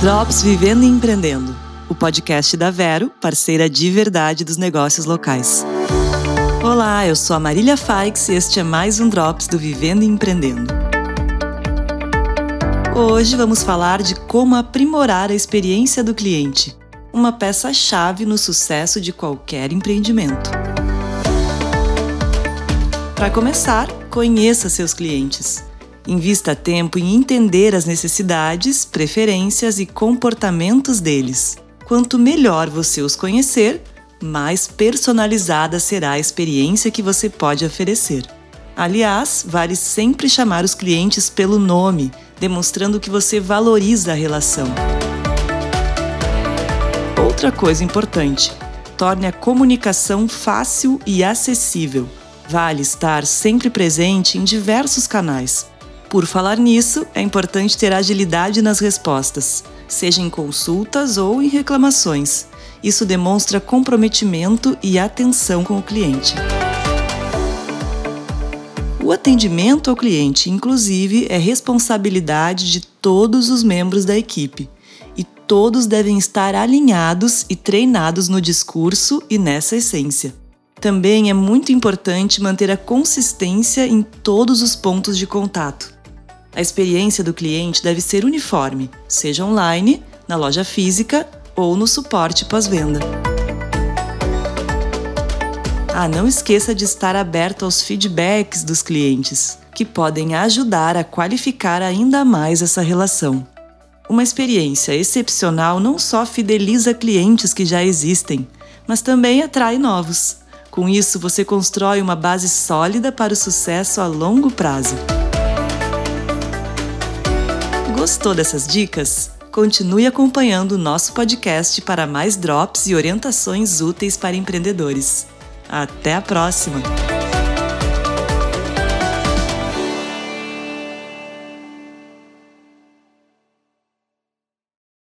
Drops Vivendo e Empreendendo, o podcast da Vero, parceira de verdade dos negócios locais. Olá, eu sou a Marília Faix e este é mais um Drops do Vivendo e Empreendendo. Hoje vamos falar de como aprimorar a experiência do cliente, uma peça-chave no sucesso de qualquer empreendimento. Para começar, conheça seus clientes. Invista tempo em entender as necessidades, preferências e comportamentos deles. Quanto melhor você os conhecer, mais personalizada será a experiência que você pode oferecer. Aliás, vale sempre chamar os clientes pelo nome, demonstrando que você valoriza a relação. Outra coisa importante: torne a comunicação fácil e acessível. Vale estar sempre presente em diversos canais por falar nisso, é importante ter agilidade nas respostas, seja em consultas ou em reclamações. Isso demonstra comprometimento e atenção com o cliente. O atendimento ao cliente, inclusive, é responsabilidade de todos os membros da equipe e todos devem estar alinhados e treinados no discurso e nessa essência. Também é muito importante manter a consistência em todos os pontos de contato. A experiência do cliente deve ser uniforme, seja online, na loja física ou no suporte pós-venda. Ah, não esqueça de estar aberto aos feedbacks dos clientes, que podem ajudar a qualificar ainda mais essa relação. Uma experiência excepcional não só fideliza clientes que já existem, mas também atrai novos. Com isso, você constrói uma base sólida para o sucesso a longo prazo. Gostou dessas dicas? Continue acompanhando o nosso podcast para mais drops e orientações úteis para empreendedores. Até a próxima!